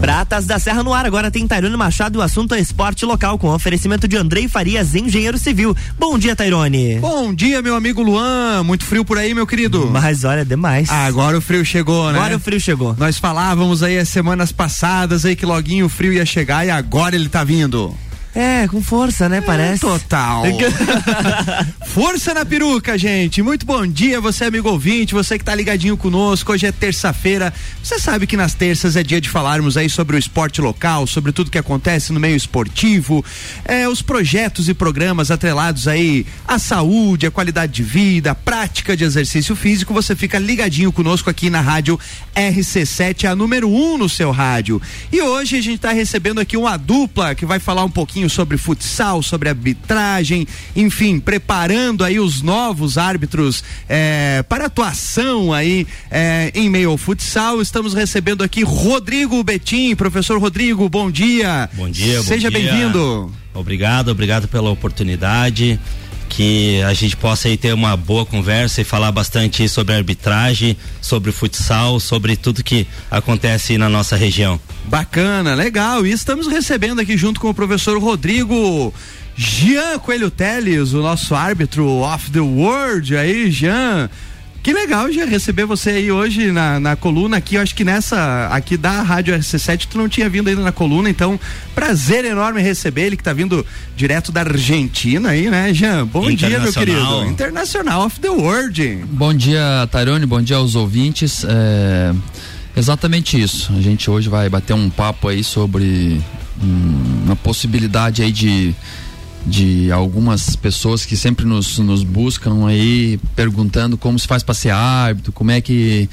Pratas da Serra no ar, agora tem Tairone Machado e o assunto é esporte local, com oferecimento de Andrei Farias, engenheiro civil. Bom dia, Tairone. Bom dia, meu amigo Luan. Muito frio por aí, meu querido. Mas olha, demais. Ah, agora o frio chegou, né? Agora o frio chegou. Nós falávamos aí as semanas passadas aí que loguinho o frio ia chegar e agora ele tá vindo. É, com força, né? Parece. Total. força na peruca, gente. Muito bom dia, você amigo ouvinte, você que tá ligadinho conosco. Hoje é terça-feira. Você sabe que nas terças é dia de falarmos aí sobre o esporte local, sobre tudo que acontece no meio esportivo, é, os projetos e programas atrelados aí à saúde, à qualidade de vida, à prática de exercício físico. Você fica ligadinho conosco aqui na rádio RC7, a número 1 um no seu rádio. E hoje a gente tá recebendo aqui uma dupla que vai falar um pouquinho pouquinho sobre futsal, sobre arbitragem, enfim, preparando aí os novos árbitros é, para atuação aí é, em meio ao futsal. Estamos recebendo aqui Rodrigo Betim, professor Rodrigo, bom dia. Bom dia, Seja bem-vindo. Obrigado, obrigado pela oportunidade que a gente possa aí ter uma boa conversa e falar bastante sobre arbitragem, sobre futsal, sobre tudo que acontece na nossa região. Bacana, legal. E estamos recebendo aqui junto com o professor Rodrigo Jean Coelho Teles, o nosso árbitro off the world aí, Jean. Que legal já receber você aí hoje na, na coluna aqui. Eu acho que nessa aqui da Rádio RC7 tu não tinha vindo ainda na coluna, então prazer enorme receber ele que tá vindo direto da Argentina aí, né, Jean? Bom dia, meu querido. Internacional of the World. Bom dia, Tairone. Bom dia aos ouvintes. É, exatamente isso. A gente hoje vai bater um papo aí sobre hum, uma possibilidade aí de de algumas pessoas que sempre nos, nos buscam aí perguntando como se faz para ser árbitro, como é que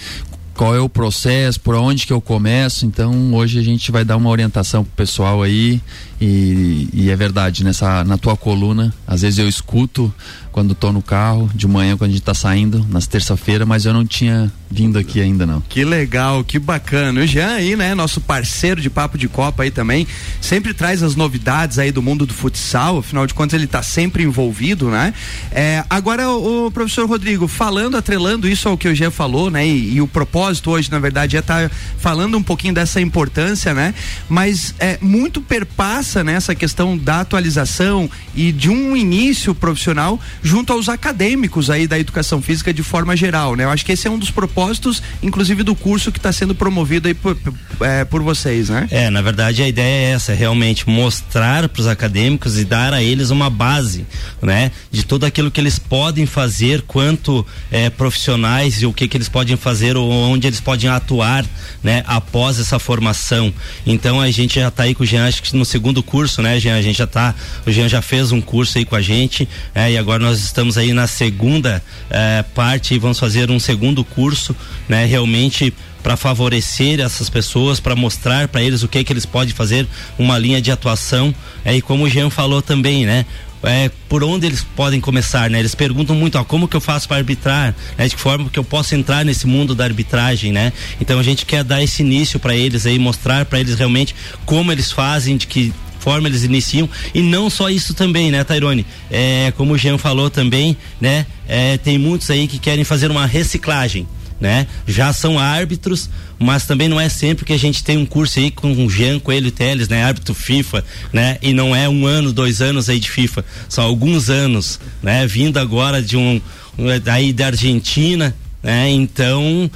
qual é o processo, por onde que eu começo. Então hoje a gente vai dar uma orientação pro pessoal aí e, e, é verdade nessa na tua coluna às vezes eu escuto quando tô no carro de manhã quando a gente tá saindo nas terça-feira, mas eu não tinha vindo aqui ainda não. Que legal, que bacana. O Jean aí, né, nosso parceiro de papo de copa aí também, sempre traz as novidades aí do mundo do futsal, afinal de contas ele tá sempre envolvido, né? É, agora o, o, professor Rodrigo, falando, atrelando isso ao que o Jean falou, né, e, e o propósito hoje, na verdade, é estar tá falando um pouquinho dessa importância, né? Mas é muito perpassa nessa né, questão da atualização e de um início profissional junto aos acadêmicos aí da educação física de forma geral, né? Eu acho que esse é um dos propósitos, inclusive do curso que está sendo promovido aí por, é, por vocês, né? É, na verdade a ideia é essa, realmente mostrar para os acadêmicos e dar a eles uma base, né? De tudo aquilo que eles podem fazer quanto é, profissionais e o que que eles podem fazer ou onde eles podem atuar, né? Após essa formação. Então a gente já está aí com o Jean, acho que no segundo curso, né, Jean? A gente já está, o Jean já fez um curso aí com a gente, é, e agora nós estamos aí na segunda eh, parte e vamos fazer um segundo curso, né? Realmente para favorecer essas pessoas, para mostrar para eles o que é que eles podem fazer, uma linha de atuação. É, e como o Jean falou também, né? É, por onde eles podem começar, né? Eles perguntam muito, ó, como que eu faço para arbitrar, né? De que forma que eu posso entrar nesse mundo da arbitragem, né? Então a gente quer dar esse início para eles aí, mostrar para eles realmente como eles fazem, de que forma eles iniciam. E não só isso também, né, Tairone? É, como o Jean falou também, né? É, tem muitos aí que querem fazer uma reciclagem. Né? Já são árbitros, mas também não é sempre que a gente tem um curso aí com o Jean Coelho Teles, né? Árbitro FIFA, né? E não é um ano, dois anos aí de FIFA, são alguns anos, né? Vindo agora de um, daí da Argentina, né? Então,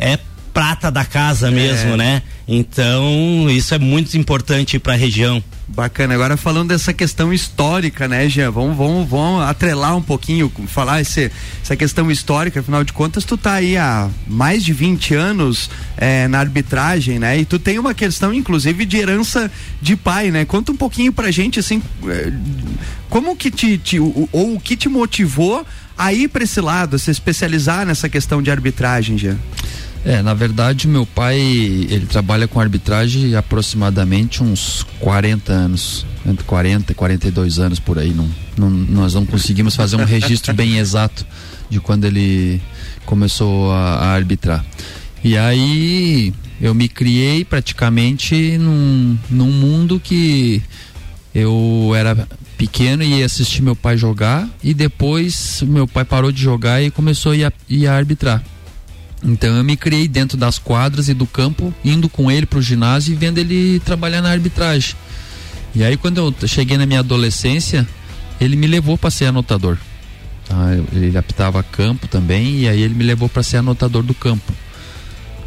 é prata da casa mesmo, é. né? Então, isso é muito importante para a região. Bacana. Agora falando dessa questão histórica, né, Jean? Vamos, vamos, vamos atrelar um pouquinho, falar esse, essa questão histórica. Afinal de contas, tu tá aí há mais de 20 anos é, na arbitragem, né? E tu tem uma questão, inclusive, de herança de pai, né? Conta um pouquinho pra gente, assim, é, como que te, te ou o que te motivou a ir para esse lado, a se especializar nessa questão de arbitragem, Jean? É, na verdade, meu pai, ele trabalha com arbitragem aproximadamente uns 40 anos, entre 40 e 42 anos por aí. Não, não, nós não conseguimos fazer um registro bem exato de quando ele começou a, a arbitrar. E aí eu me criei praticamente num, num mundo que eu era pequeno e ia assistir meu pai jogar e depois meu pai parou de jogar e começou a ir a, ir a arbitrar. Então eu me criei dentro das quadras e do campo, indo com ele pro ginásio e vendo ele trabalhar na arbitragem. E aí quando eu cheguei na minha adolescência, ele me levou para ser anotador. Tá? Ele apitava campo também e aí ele me levou para ser anotador do campo.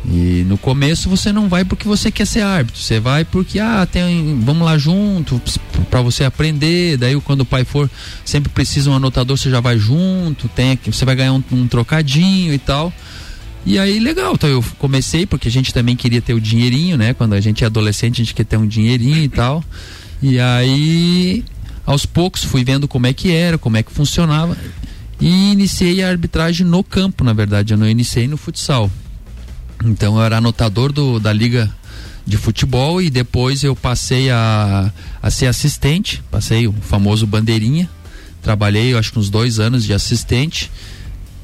E no começo você não vai porque você quer ser árbitro, você vai porque ah, tem, vamos lá junto para você aprender. Daí quando o pai for, sempre precisa um anotador, você já vai junto, tem você vai ganhar um, um trocadinho e tal. E aí legal, então eu comecei porque a gente também queria ter o dinheirinho, né? Quando a gente é adolescente, a gente quer ter um dinheirinho e tal. E aí aos poucos fui vendo como é que era, como é que funcionava e iniciei a arbitragem no campo, na verdade, eu não iniciei no futsal. Então eu era anotador do, da liga de futebol e depois eu passei a, a ser assistente, passei o famoso bandeirinha, trabalhei acho que uns dois anos de assistente,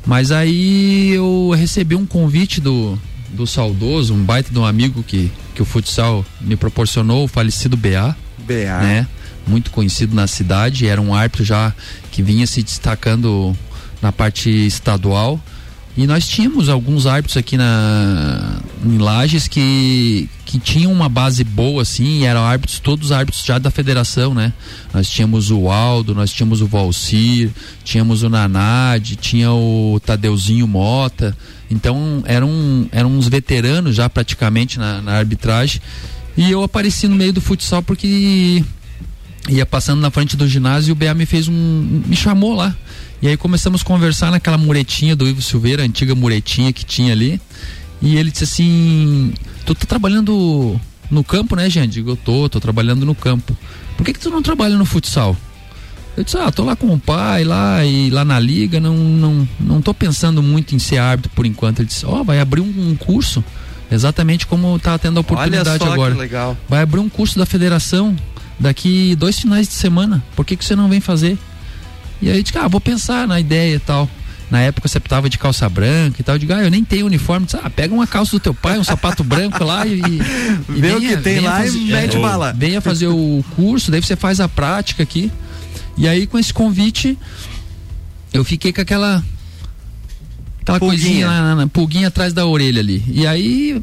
mas aí eu recebi um convite do, do saudoso, um baita de um amigo que, que o futsal me proporcionou, o falecido BA. BA. Né? Muito conhecido na cidade, era um árbitro já que vinha se destacando na parte estadual e nós tínhamos alguns árbitros aqui na, em Lages que, que tinham uma base boa, assim, e eram árbitros, todos árbitros já da federação, né? Nós tínhamos o Aldo, nós tínhamos o Valcir, tínhamos o Nanad, tinha o Tadeuzinho Mota. Então eram, eram uns veteranos já praticamente na, na arbitragem. E eu apareci no meio do futsal porque ia passando na frente do ginásio e o BA me fez um. me chamou lá. E aí começamos a conversar naquela muretinha do Ivo Silveira, a antiga muretinha que tinha ali. E ele disse assim: Tu tá trabalhando no campo, né, gente? Digo, eu tô, tô trabalhando no campo. Por que, que tu não trabalha no futsal? Eu disse, ah, tô lá com o pai, lá e lá na liga, não, não, não tô pensando muito em ser árbitro por enquanto. Ele disse, ó, oh, vai abrir um, um, curso, exatamente como tá tendo a oportunidade agora. Legal. Vai abrir um curso da federação daqui dois finais de semana. Por que, que você não vem fazer? E aí eu disse, ah, vou pensar na ideia e tal. Na época você tava de calça branca e tal. Eu digo, ah, eu nem tenho uniforme. Disse, ah, pega uma calça do teu pai, um sapato branco lá e. e Vê o que tem lá fazer, e mete é, bala. Venha fazer o curso, daí você faz a prática aqui. E aí com esse convite, eu fiquei com aquela. Aquela pulguinha. coisinha, na, na, pulguinha atrás da orelha ali. E aí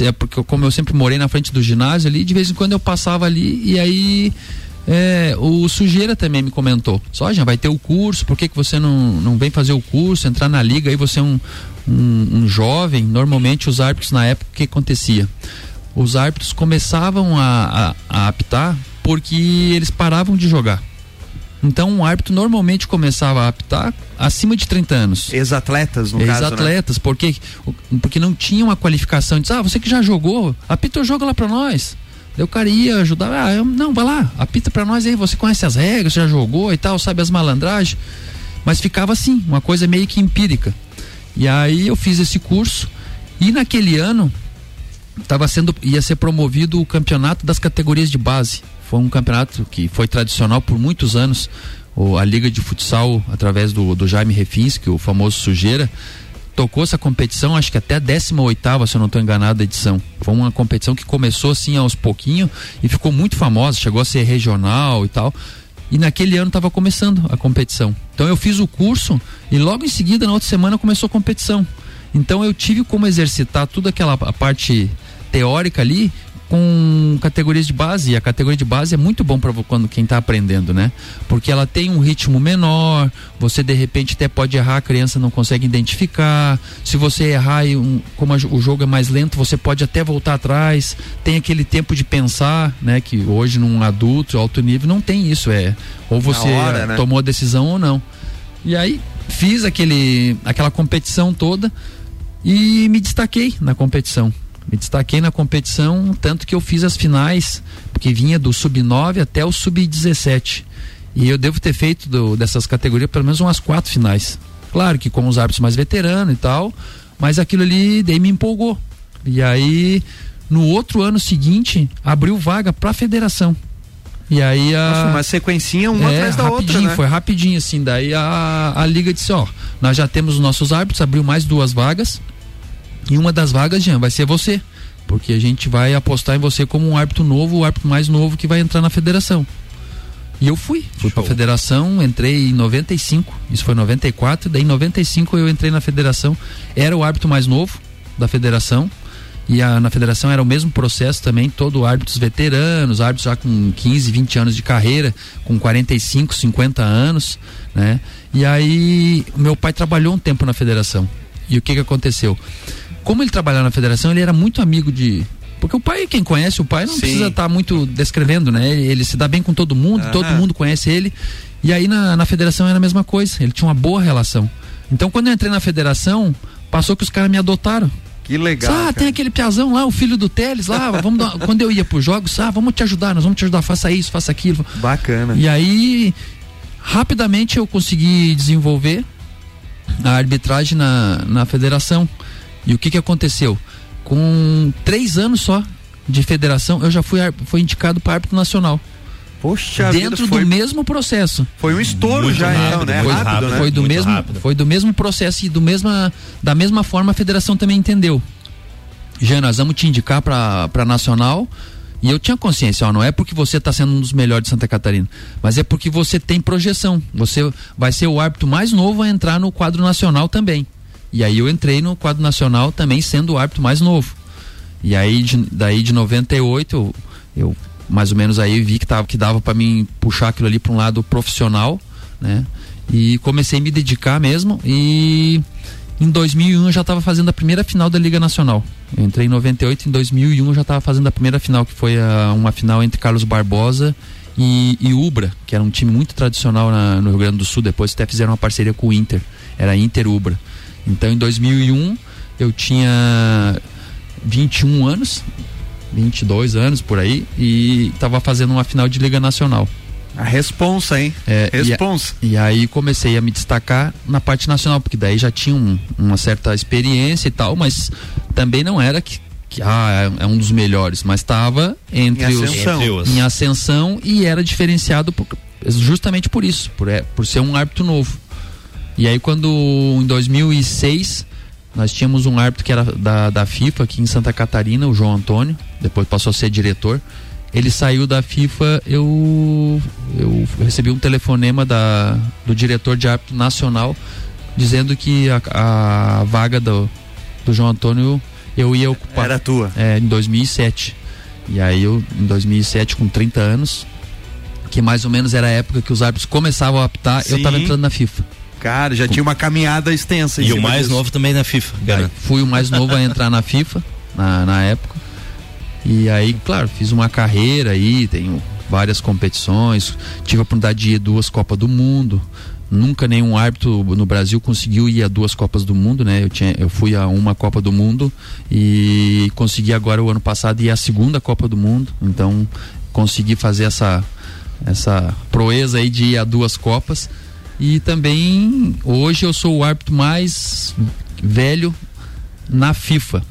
é porque como eu sempre morei na frente do ginásio ali, de vez em quando eu passava ali e aí é, o Sujeira também me comentou. Só já vai ter o curso, por que, que você não, não vem fazer o curso, entrar na liga, aí você é um, um, um jovem, normalmente os árbitros na época o que acontecia? Os árbitros começavam a, a, a apitar porque eles paravam de jogar. Então um árbitro normalmente começava a apitar acima de 30 anos. Ex-atletas, no Ex caso. Ex-atletas, né? porque, porque não tinha uma qualificação. Diz, ah, você que já jogou, apita o jogo lá pra nós. Eu cara ia ajudar, ah, eu, não, vai lá, apita pra nós aí, você conhece as regras, já jogou e tal, sabe as malandragens. Mas ficava assim, uma coisa meio que empírica. E aí eu fiz esse curso e naquele ano tava sendo ia ser promovido o campeonato das categorias de base. Foi um campeonato que foi tradicional por muitos anos. O, a Liga de Futsal, através do, do Jaime Refinski, o famoso Sujeira, tocou essa competição, acho que até a 18 se eu não estou enganado, edição. Foi uma competição que começou assim aos pouquinho e ficou muito famosa, chegou a ser regional e tal. E naquele ano estava começando a competição. Então eu fiz o curso e logo em seguida, na outra semana, começou a competição. Então eu tive como exercitar toda aquela parte teórica ali com categorias de base. E a categoria de base é muito bom para quando quem está aprendendo, né? Porque ela tem um ritmo menor, você de repente até pode errar, a criança não consegue identificar. Se você errar e um, como a, o jogo é mais lento, você pode até voltar atrás. Tem aquele tempo de pensar, né? Que hoje num adulto alto nível não tem isso, é ou você hora, né? tomou a decisão ou não. E aí fiz aquele aquela competição toda e me destaquei na competição. Me destaquei na competição, tanto que eu fiz as finais, porque vinha do sub-9 até o sub-17. E eu devo ter feito do, dessas categorias pelo menos umas quatro finais. Claro que com os árbitros mais veteranos e tal, mas aquilo ali daí me empolgou. E aí, no outro ano seguinte, abriu vaga para a federação. E aí a. Nossa, uma sequencinha uma é, atrás da outra. Né? Foi rapidinho, assim. Daí a, a liga disse: ó, nós já temos os nossos árbitros, abriu mais duas vagas. E uma das vagas, Jean, vai ser você. Porque a gente vai apostar em você como um árbitro novo, o árbitro mais novo que vai entrar na federação. E eu fui, fui para a federação, entrei em 95, isso foi 94, daí em 95 eu entrei na federação, era o árbitro mais novo da federação, e a, na federação era o mesmo processo também, todo árbitros veteranos, árbitros já com 15, 20 anos de carreira, com 45, 50 anos, né? E aí meu pai trabalhou um tempo na federação. E o que que aconteceu? Como ele trabalhava na federação, ele era muito amigo de porque o pai, quem conhece o pai, não Sim. precisa estar tá muito descrevendo, né? Ele, ele, se dá bem com todo mundo, todo mundo conhece ele. E aí na, na federação era a mesma coisa, ele tinha uma boa relação. Então quando eu entrei na federação, passou que os caras me adotaram. Que legal. Ah, tem aquele piazão lá, o filho do Teles lá, vamos dar, quando eu ia pros jogos, ah, vamos te ajudar, nós vamos te ajudar, faça isso, faça aquilo. Bacana. E aí, rapidamente eu consegui desenvolver a arbitragem na, na federação. E o que que aconteceu? Com três anos só de federação, eu já fui, fui indicado para árbitro nacional. Poxa dentro vida, do mesmo processo. Foi um estouro Muito já, rápido, então, né? Foi, rápido, né? foi do Muito mesmo, rápido. foi do mesmo processo e do mesma, da mesma forma a federação também entendeu. Já nós vamos te indicar para nacional. E eu tinha consciência, ó, não é porque você está sendo um dos melhores de Santa Catarina, mas é porque você tem projeção. Você vai ser o árbitro mais novo a entrar no quadro nacional também. E aí eu entrei no quadro nacional também sendo o árbitro mais novo. E aí de, daí de 98 eu, eu mais ou menos aí vi que tava que dava para mim puxar aquilo ali para um lado profissional, né? E comecei a me dedicar mesmo e em 2001 eu já estava fazendo a primeira final da Liga Nacional. Eu entrei em 98, em 2001 eu já estava fazendo a primeira final, que foi a, uma final entre Carlos Barbosa e, e Ubra, que era um time muito tradicional na, no Rio Grande do Sul. Depois até fizeram uma parceria com o Inter, era Inter Ubra. Então em 2001 eu tinha 21 anos, 22 anos por aí, e estava fazendo uma final de Liga Nacional. A responsa, hein? É, responsa. E, a, e, aí comecei a me destacar na parte nacional, porque daí já tinha um, uma certa experiência e tal, mas também não era que, que ah, é, é um dos melhores, mas estava entre, em ascensão. os em ascensão e era diferenciado por, justamente por isso, por, é, por ser um árbitro novo. E aí quando em 2006 nós tínhamos um árbitro que era da, da FIFA aqui em Santa Catarina, o João Antônio, depois passou a ser diretor ele saiu da FIFA, eu, eu recebi um telefonema da, do diretor de árbitro nacional dizendo que a, a vaga do, do João Antônio eu ia ocupar. Era tua. É, em 2007. E aí eu, em 2007, com 30 anos, que mais ou menos era a época que os árbitros começavam a apitar, Sim. eu estava entrando na FIFA. Cara, já tinha uma caminhada extensa. E o mais disso. novo também na FIFA, cara. Fui o mais novo a entrar na FIFA, na, na época. E aí, claro, fiz uma carreira aí, tenho várias competições, tive a oportunidade de ir a duas Copas do Mundo. Nunca nenhum árbitro no Brasil conseguiu ir a duas Copas do Mundo, né? Eu, tinha, eu fui a uma Copa do Mundo e consegui agora o ano passado ir à segunda Copa do Mundo. Então consegui fazer essa, essa proeza aí de ir a duas Copas. E também hoje eu sou o árbitro mais velho na FIFA.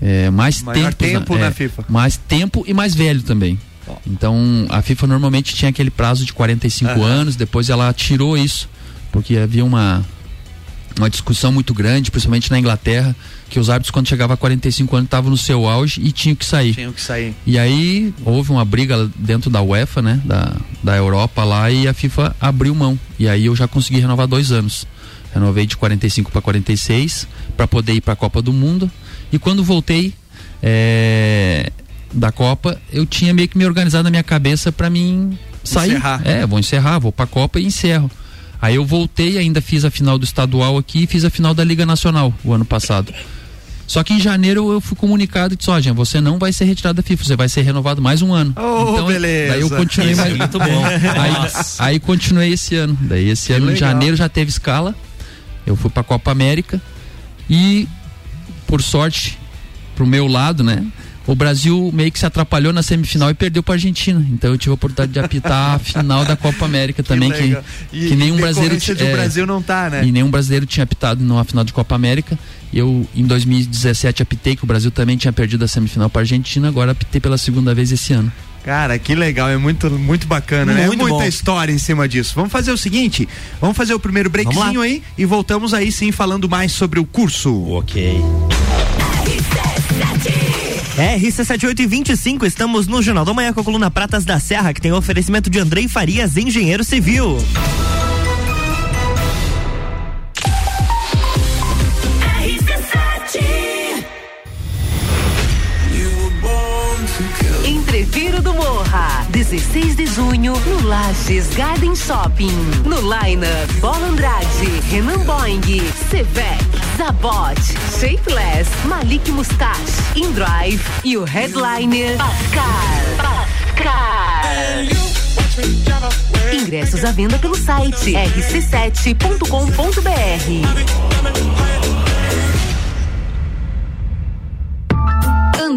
É, mais Maior tempo, tempo na, na é, FIFA. Mais tempo e mais velho também. Então a FIFA normalmente tinha aquele prazo de 45 uhum. anos, depois ela tirou isso, porque havia uma, uma discussão muito grande, principalmente na Inglaterra, que os árbitros quando chegava a 45 anos estavam no seu auge e tinham que sair. Tinham que sair. E aí houve uma briga dentro da UEFA, né, da, da Europa lá e a FIFA abriu mão. E aí eu já consegui renovar dois anos. Renovei de 45 para 46 para poder ir para a Copa do Mundo. E quando voltei é, da Copa, eu tinha meio que me organizado na minha cabeça para mim sair. Encerrar. É, vou encerrar, vou para a Copa e encerro. Aí eu voltei, ainda fiz a final do estadual aqui e fiz a final da Liga Nacional o ano passado. Só que em janeiro eu fui comunicado e disse, ó, você não vai ser retirado da FIFA, você vai ser renovado mais um ano. Oh, então, beleza. Daí eu continuei mais. muito bom. aí, aí continuei esse ano. Daí esse que ano, legal. em janeiro, já teve escala. Eu fui pra Copa América e por sorte, pro meu lado, né? O Brasil meio que se atrapalhou na semifinal e perdeu para a Argentina. Então eu tive a oportunidade de apitar a final da Copa América também, que, que, que nenhum brasileiro do é, Brasil não tá, né? E nenhum brasileiro tinha apitado numa final de Copa América. Eu em 2017 apitei que o Brasil também tinha perdido a semifinal para a Argentina, agora apitei pela segunda vez esse ano. Cara, que legal, é muito, muito bacana, muito né? Muita bom. história em cima disso. Vamos fazer o seguinte, vamos fazer o primeiro breakzinho aí e voltamos aí sim falando mais sobre o curso. Ok. RC7825, estamos no Jornal da Manhã com a coluna Pratas da Serra, que tem oferecimento de Andrei Farias, engenheiro civil. Entreviro do Morra, 16 de junho, no Lages Garden Shopping. No Lineup, Bola Andrade, Renan Boing, Sevec, Zabot, Shapeless, Malik Mustache, Indrive e o headliner Pascal. Pascal. Ingressos à venda pelo site rc7.com.br.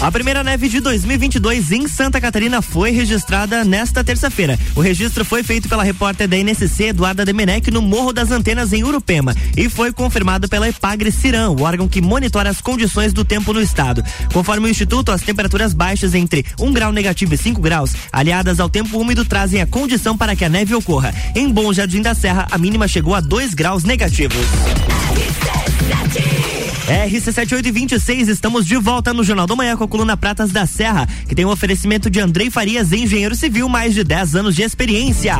A primeira neve de 2022 em Santa Catarina foi registrada nesta terça-feira. O registro foi feito pela repórter da NSC, Eduarda Demenec, no Morro das Antenas, em Urupema, e foi confirmado pela Epagre Cirão, o órgão que monitora as condições do tempo no estado. Conforme o Instituto, as temperaturas baixas entre 1 grau negativo e 5 graus, aliadas ao tempo úmido, trazem a condição para que a neve ocorra. Em Bom Jardim da Serra, a mínima chegou a 2 graus negativos. RC7826, estamos de volta no Jornal da Manhã com a coluna Pratas da Serra, que tem um oferecimento de Andrei Farias, engenheiro civil, mais de 10 anos de experiência.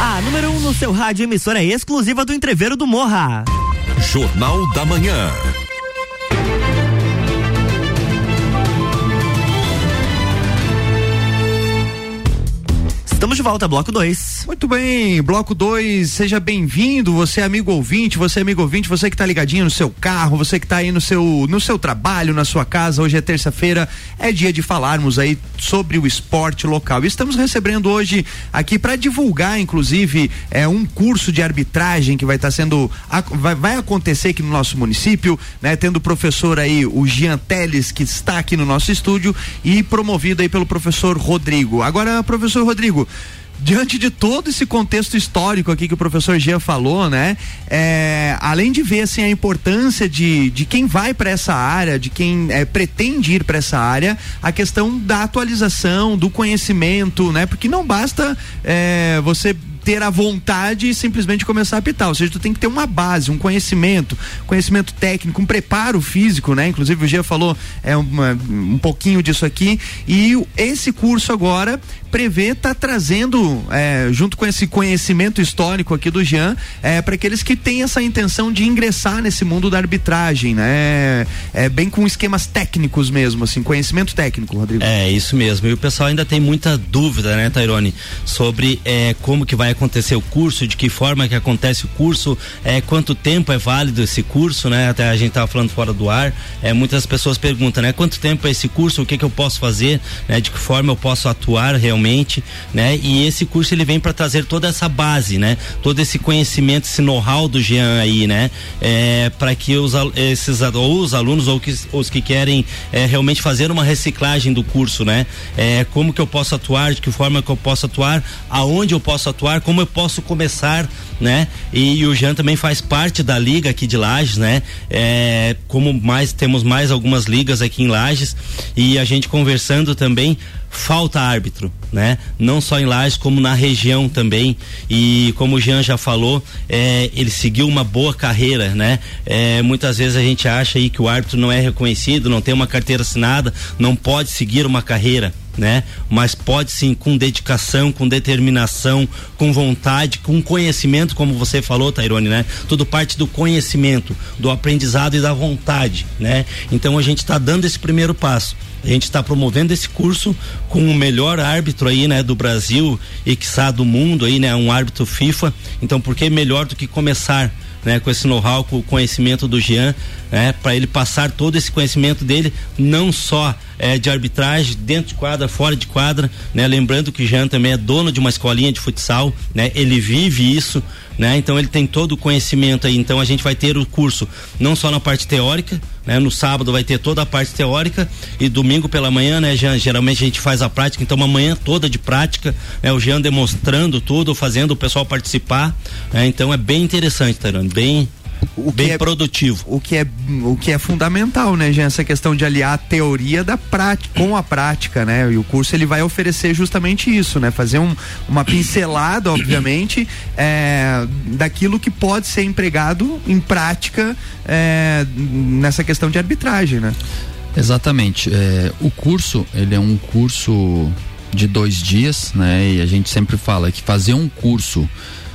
A número 1 um no seu rádio, emissora exclusiva do Entreveiro do Morra. Jornal da Manhã. De volta, bloco 2. Muito bem, bloco 2, seja bem-vindo, você é amigo ouvinte, você é amigo ouvinte, você que está ligadinho no seu carro, você que está aí no seu, no seu trabalho, na sua casa, hoje é terça-feira, é dia de falarmos aí sobre o esporte local. Estamos recebendo hoje aqui para divulgar, inclusive, é um curso de arbitragem que vai estar tá sendo, vai, vai acontecer aqui no nosso município, né? Tendo o professor aí, o Jean Teles, que está aqui no nosso estúdio e promovido aí pelo professor Rodrigo. Agora, professor Rodrigo, diante de todo esse contexto histórico aqui que o professor Jean falou, né? É, além de ver assim a importância de, de quem vai para essa área, de quem é, pretende ir para essa área, a questão da atualização, do conhecimento, né? Porque não basta é, você ter a vontade e simplesmente começar a apitar. Ou seja, tu tem que ter uma base, um conhecimento, conhecimento técnico, um preparo físico, né? Inclusive o Gia falou é uma, um pouquinho disso aqui. E esse curso agora prevê tá trazendo, é, junto com esse conhecimento histórico aqui do Jean, é, para aqueles que têm essa intenção de ingressar nesse mundo da arbitragem, né? É, bem com esquemas técnicos mesmo, assim, conhecimento técnico, Rodrigo. É, isso mesmo. E o pessoal ainda tem muita dúvida, né, Tairone, sobre é, como que vai acontecer o curso, de que forma que acontece o curso, é, quanto tempo é válido esse curso, né? Até a gente tava falando fora do ar, é, muitas pessoas perguntam, né? Quanto tempo é esse curso, o que que eu posso fazer, né? De que forma eu posso atuar realmente, né? E esse curso ele vem para trazer toda essa base, né? Todo esse conhecimento, esse know-how do Jean aí, né? É, para que os, esses, ou os alunos ou que, os que querem é, realmente fazer uma reciclagem do curso, né? É, como que eu posso atuar, de que forma que eu posso atuar, aonde eu posso atuar, como eu posso começar, né? E, e o Jean também faz parte da liga aqui de Lages, né? É, como mais temos mais algumas ligas aqui em Lages e a gente conversando também falta árbitro, né? Não só em Lages, como na região também. E como o Jean já falou, é, ele seguiu uma boa carreira, né? É, muitas vezes a gente acha aí que o árbitro não é reconhecido, não tem uma carteira assinada, não pode seguir uma carreira. Né? Mas pode sim, com dedicação, com determinação, com vontade, com conhecimento, como você falou, Tairone, né? Tudo parte do conhecimento, do aprendizado e da vontade, né? Então a gente está dando esse primeiro passo. A gente está promovendo esse curso com o melhor árbitro aí, né, do Brasil e que do mundo aí, né, um árbitro FIFA. Então, por que melhor do que começar né, com esse know-how, com o conhecimento do Jean, né, para ele passar todo esse conhecimento dele, não só é, de arbitragem dentro de quadra, fora de quadra, né? Lembrando que o Jean também é dono de uma escolinha de futsal, né? Ele vive isso, né? Então ele tem todo o conhecimento aí. Então a gente vai ter o curso não só na parte teórica, né? No sábado vai ter toda a parte teórica e domingo pela manhã, né, Jean? Geralmente a gente faz a prática, então uma manhã toda de prática, né? O Jean demonstrando tudo, fazendo o pessoal participar, né? Então é bem interessante, Tarano, bem o bem é, produtivo. O que é o que é fundamental, né, Jean? Essa questão de aliar a teoria da prática com a prática, né? E o curso ele vai oferecer justamente isso, né? Fazer um, uma pincelada, obviamente, é, daquilo que pode ser empregado em prática é, nessa questão de arbitragem, né? Exatamente. É, o curso ele é um curso de dois dias, né? E a gente sempre fala que fazer um curso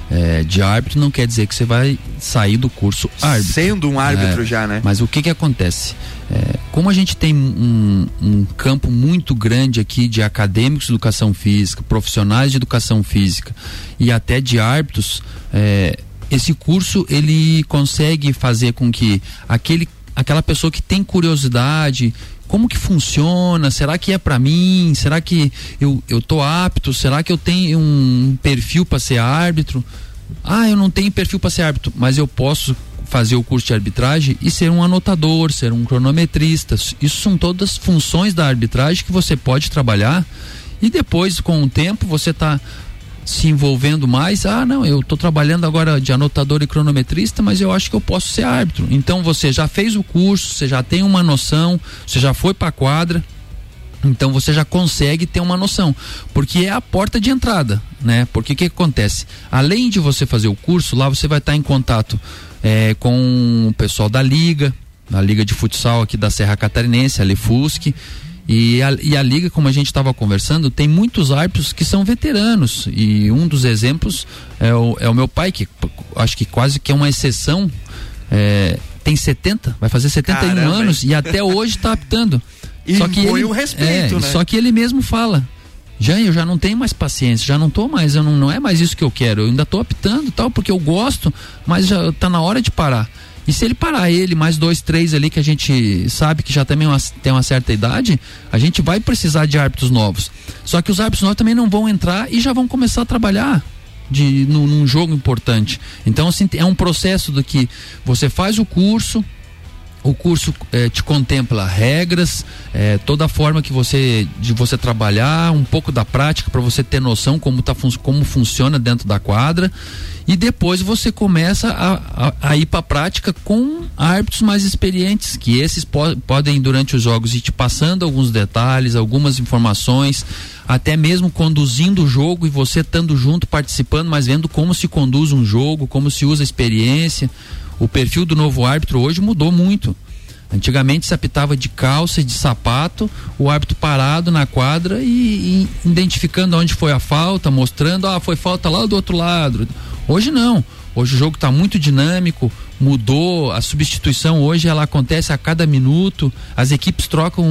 é, de árbitro não quer dizer que você vai sair do curso árbitro. Sendo um árbitro é, já, né? Mas o que que acontece? É, como a gente tem um, um, campo muito grande aqui de acadêmicos de educação física, profissionais de educação física e até de árbitros, é, esse curso ele consegue fazer com que aquele aquela pessoa que tem curiosidade, como que funciona? Será que é para mim? Será que eu, eu tô apto? Será que eu tenho um perfil para ser árbitro? Ah, eu não tenho perfil para ser árbitro, mas eu posso fazer o curso de arbitragem e ser um anotador, ser um cronometrista. Isso são todas funções da arbitragem que você pode trabalhar e depois, com o tempo, você está se envolvendo mais, ah, não, eu estou trabalhando agora de anotador e cronometrista, mas eu acho que eu posso ser árbitro. Então você já fez o curso, você já tem uma noção, você já foi para a quadra, então você já consegue ter uma noção, porque é a porta de entrada, né? Porque o que, que, acontece? Além de você fazer o curso, lá você vai estar em contato é, com o pessoal da liga, da liga de futsal aqui da Serra Catarinense, a Lefusque, e a, e a liga, como a gente estava conversando, tem muitos árbitros que são veteranos. E um dos exemplos é o, é o meu pai, que acho que quase que é uma exceção. É, tem 70, vai fazer 71 Caramba. anos e até hoje está apitando. E só que ele, o respeito, é, né? Só que ele mesmo fala. Já eu já não tenho mais paciência, já não tô mais, eu não, não é mais isso que eu quero. Eu ainda estou apitando tal, porque eu gosto, mas já tá na hora de parar. E se ele parar ele, mais dois, três ali que a gente sabe que já também uma, tem uma certa idade, a gente vai precisar de árbitros novos. Só que os árbitros novos também não vão entrar e já vão começar a trabalhar de, no, num jogo importante. Então, assim, é um processo do que você faz o curso, o curso eh, te contempla regras, eh, toda a forma que você de você trabalhar, um pouco da prática para você ter noção como tá como funciona dentro da quadra e depois você começa a, a, a ir para a prática com árbitros mais experientes, que esses po podem durante os jogos ir te passando alguns detalhes, algumas informações, até mesmo conduzindo o jogo e você estando junto, participando, mas vendo como se conduz um jogo, como se usa a experiência. O perfil do novo árbitro hoje mudou muito. Antigamente se apitava de calça e de sapato, o árbitro parado na quadra e, e identificando onde foi a falta, mostrando, ah, foi falta lá do outro lado. Hoje não. Hoje o jogo está muito dinâmico, mudou, a substituição hoje ela acontece a cada minuto, as equipes trocam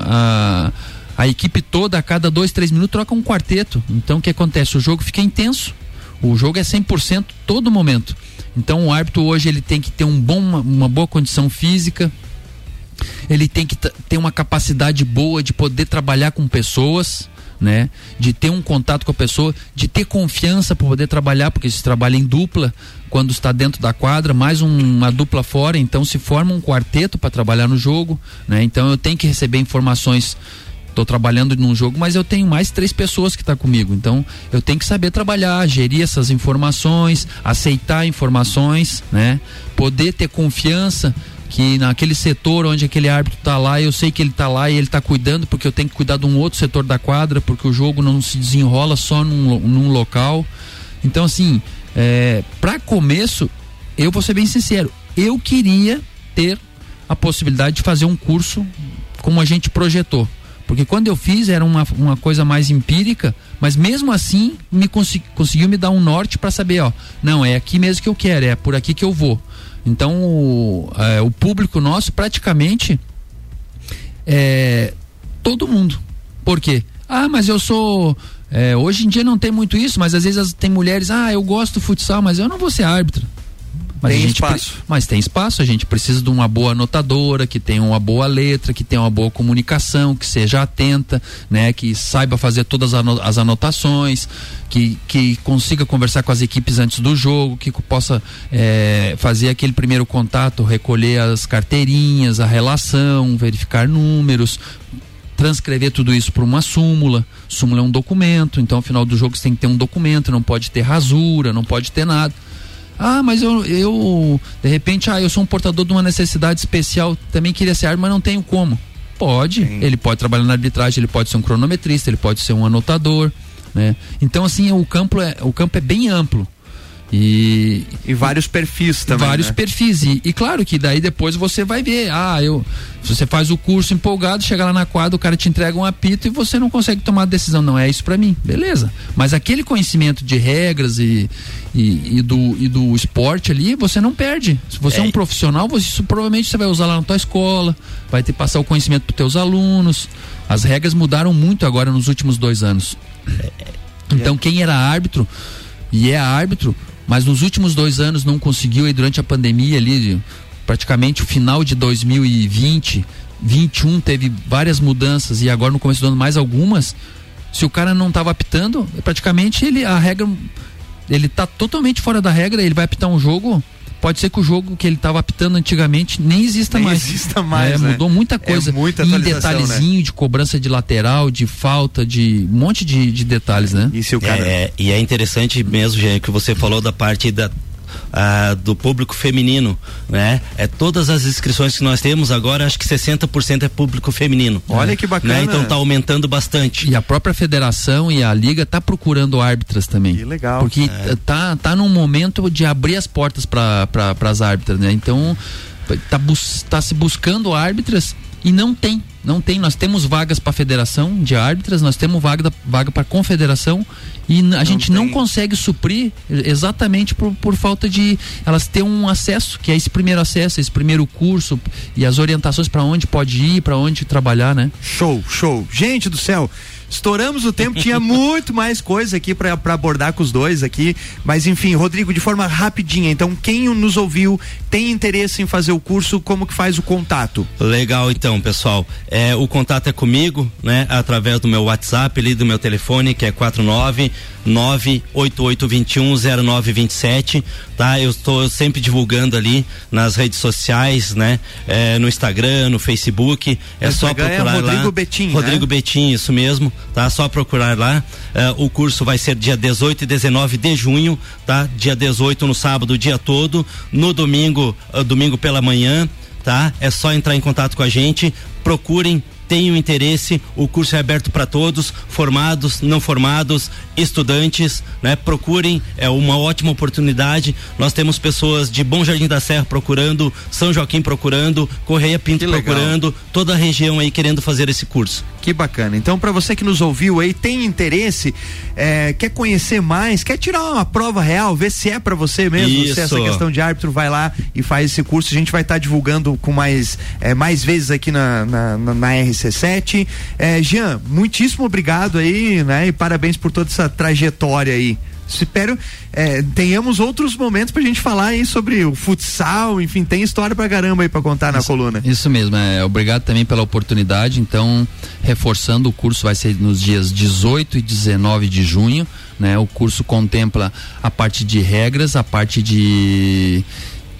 a, a equipe toda a cada dois, três minutos troca um quarteto. Então o que acontece? O jogo fica intenso. O jogo é 100% todo momento. Então o árbitro hoje ele tem que ter um bom, uma boa condição física, ele tem que ter uma capacidade boa de poder trabalhar com pessoas, né? De ter um contato com a pessoa, de ter confiança para poder trabalhar, porque se trabalha em dupla quando está dentro da quadra, mais um, uma dupla fora, então se forma um quarteto para trabalhar no jogo, né? Então eu tenho que receber informações estou trabalhando num jogo, mas eu tenho mais três pessoas que estão tá comigo. Então, eu tenho que saber trabalhar, gerir essas informações, aceitar informações, né? Poder ter confiança que naquele setor onde aquele árbitro está lá, eu sei que ele está lá e ele está cuidando, porque eu tenho que cuidar de um outro setor da quadra, porque o jogo não se desenrola só num, num local. Então, assim, é, para começo, eu vou ser bem sincero, eu queria ter a possibilidade de fazer um curso como a gente projetou. Porque quando eu fiz era uma, uma coisa mais empírica, mas mesmo assim me conseguiu me dar um norte para saber, ó, não, é aqui mesmo que eu quero, é por aqui que eu vou. Então o, é, o público nosso praticamente é todo mundo. Por quê? Ah, mas eu sou. É, hoje em dia não tem muito isso, mas às vezes tem mulheres, ah, eu gosto do futsal, mas eu não vou ser árbitra. Mas tem gente pre- espaço. Mas tem espaço, a gente precisa de uma boa anotadora, que tenha uma boa letra, que tenha uma boa comunicação, que seja atenta, né, que saiba fazer todas as ano- as anotações, que, que consiga conversar com as equipes antes do jogo, que possa eh, fazer aquele primeiro contato, recolher as carteirinhas, a relação, verificar números, transcrever tudo isso para uma súmula. Súmula é um documento, então ao final do jogo você tem que ter um documento, não pode ter rasura, não pode ter nada. Ah, mas eu, eu de repente, ah, eu sou um portador de uma necessidade especial, também queria ser árbitro, mas não tenho como. Pode, ele pode trabalhar na arbitragem, ele pode ser um cronometrista, ele pode ser um anotador, né? Então assim, o campo é, o campo é bem amplo. E, E vários perfis também. vários né? perfis. E, e claro que daí depois você vai ver, ah, eu. Se você faz o curso empolgado, chega lá na quadra, o cara te entrega um apito e você não consegue tomar a decisão. Não é isso pra mim, beleza. Mas aquele conhecimento de regras e, e, e do, e do esporte ali, você não perde. Se você é, É. um profissional, você, isso provavelmente você vai usar lá na tua escola, vai ter que passar o conhecimento pros teus alunos. As regras mudaram muito agora nos últimos dois anos. Então quem era árbitro e é árbitro, mas nos últimos dois anos não conseguiu aí durante a pandemia ali, praticamente o final de 2020, 21 teve várias mudanças e agora no começo do ano mais algumas. Se o cara não estava apitando, praticamente ele a regra ele tá totalmente fora da regra, ele vai apitar um jogo, pode ser que o jogo que ele estava apitando antigamente nem exista Nem mais. exista mais, É, né? mudou muita É coisa. muita em atualização, né? detalhezinho de cobrança de lateral, de falta, de um monte de, de detalhes, né? E se o cara. É, e é interessante mesmo, Jean, que você falou da parte da, ah, do público feminino, né? É todas as inscrições que nós temos agora, acho que 60% é público feminino. Olha que bacana. Né? Então tá aumentando bastante. E a própria federação e a liga tá procurando árbitras também. Que legal. Porque tá, tá num momento de abrir as portas para pra, as árbitras, né? Então tá, bus, tá se buscando árbitras e não tem. Não tem, nós temos vagas para federação de árbitras, nós temos vaga, da- vaga para confederação e a gente não tem. consegue suprir exatamente por, por falta de elas ter um acesso, que é esse primeiro acesso, esse primeiro curso e as orientações para onde pode ir, para onde trabalhar, né? Show, show. Gente do céu, estouramos o tempo, tinha muito mais coisa aqui pra abordar com os dois aqui, mas enfim, Rodrigo, de forma rapidinha, então quem nos ouviu, tem interesse em fazer o curso, como que faz o contato? Legal, então, pessoal. É, o contato é comigo, né? Através do meu WhatsApp ali, do meu telefone, que é 49 988210927, tá? Eu estou sempre divulgando ali nas redes sociais, né? É, no Instagram, no Facebook. É só é procurar Rodrigo lá. Betim, Rodrigo né? Betim, isso mesmo, tá? Só procurar lá. É, o curso vai ser dia 18 e 19 de junho, tá? Dia 18 no sábado, o dia todo. No domingo, ah, domingo pela manhã, tá? É só entrar em contato com a gente. Procurem, tenham interesse. O curso é aberto para todos, formados, não formados, estudantes, né? Procurem, é uma ótima oportunidade. Nós temos pessoas de Bom Jardim da Serra procurando, São Joaquim procurando, Correia Pinto procurando, toda a região aí querendo fazer esse curso. Que bacana. Então, para você que nos ouviu aí, tem interesse, é, quer conhecer mais, quer tirar uma prova real, ver se é para você mesmo, se Isso. essa questão de árbitro, vai lá e faz esse curso. A gente vai estar divulgando com mais, é, mais vezes aqui na, na, na- na RC7. É, Jean, muitíssimo obrigado aí, né? E parabéns por toda essa trajetória aí. Espero é, tenhamos outros momentos pra gente falar aí sobre o futsal, enfim, tem história pra caramba aí pra contar na coluna. Isso mesmo, é, obrigado também pela oportunidade. Então, reforçando, o curso vai ser nos dias 18 e 19 de junho. Né? O curso contempla a parte de regras, a parte de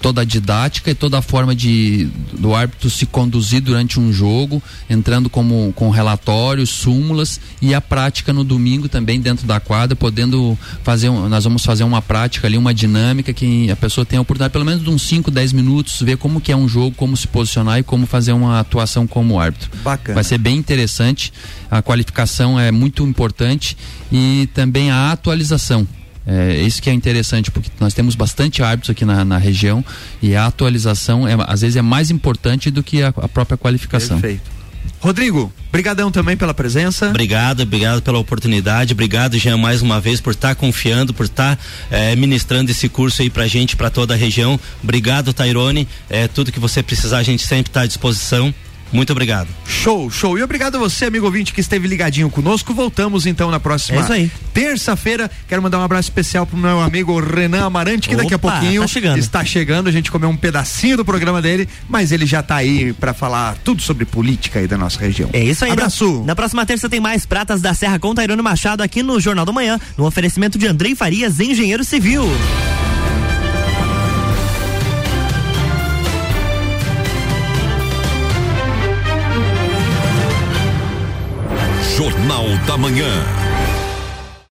toda a didática e toda a forma de do árbitro se conduzir durante um jogo, entrando como com relatórios, súmulas e a prática no domingo também dentro da quadra, podendo fazer, um- nós vamos fazer uma prática ali, uma dinâmica que a pessoa tem a oportunidade pelo menos de uns 5, 10 minutos ver como que é um jogo, como se posicionar e como fazer uma atuação como árbitro. Bacana. Vai ser bem interessante. A qualificação é muito importante e também a atualização. É isso que é interessante, porque nós temos bastante árbitros aqui na, na região e a atualização é, às vezes é mais importante do que a, a própria qualificação. Perfeito. Rodrigo, brigadão também pela presença. Obrigado, obrigado pela oportunidade, obrigado Jean mais uma vez por estar confiando, por estar eh, ministrando esse curso aí pra gente, pra toda a região. Obrigado, Tairone. É tudo que você precisar, a gente sempre está à disposição. Muito obrigado. Show, show. E obrigado a você, amigo ouvinte, que esteve ligadinho conosco. Voltamos então na próxima É isso aí. terça-feira. Quero mandar um abraço especial pro meu amigo Renan Amarante, que daqui a Opa, pouquinho tá chegando. está chegando. A gente comeu um pedacinho do programa dele, mas ele já tá aí para falar tudo sobre política aí da nossa região. É isso aí. Abraço. Na, na próxima terça tem mais Pratas da Serra com Tairone Machado aqui no Jornal da Manhã, no oferecimento de Andrei Farias, engenheiro civil. Jornal da Manhã.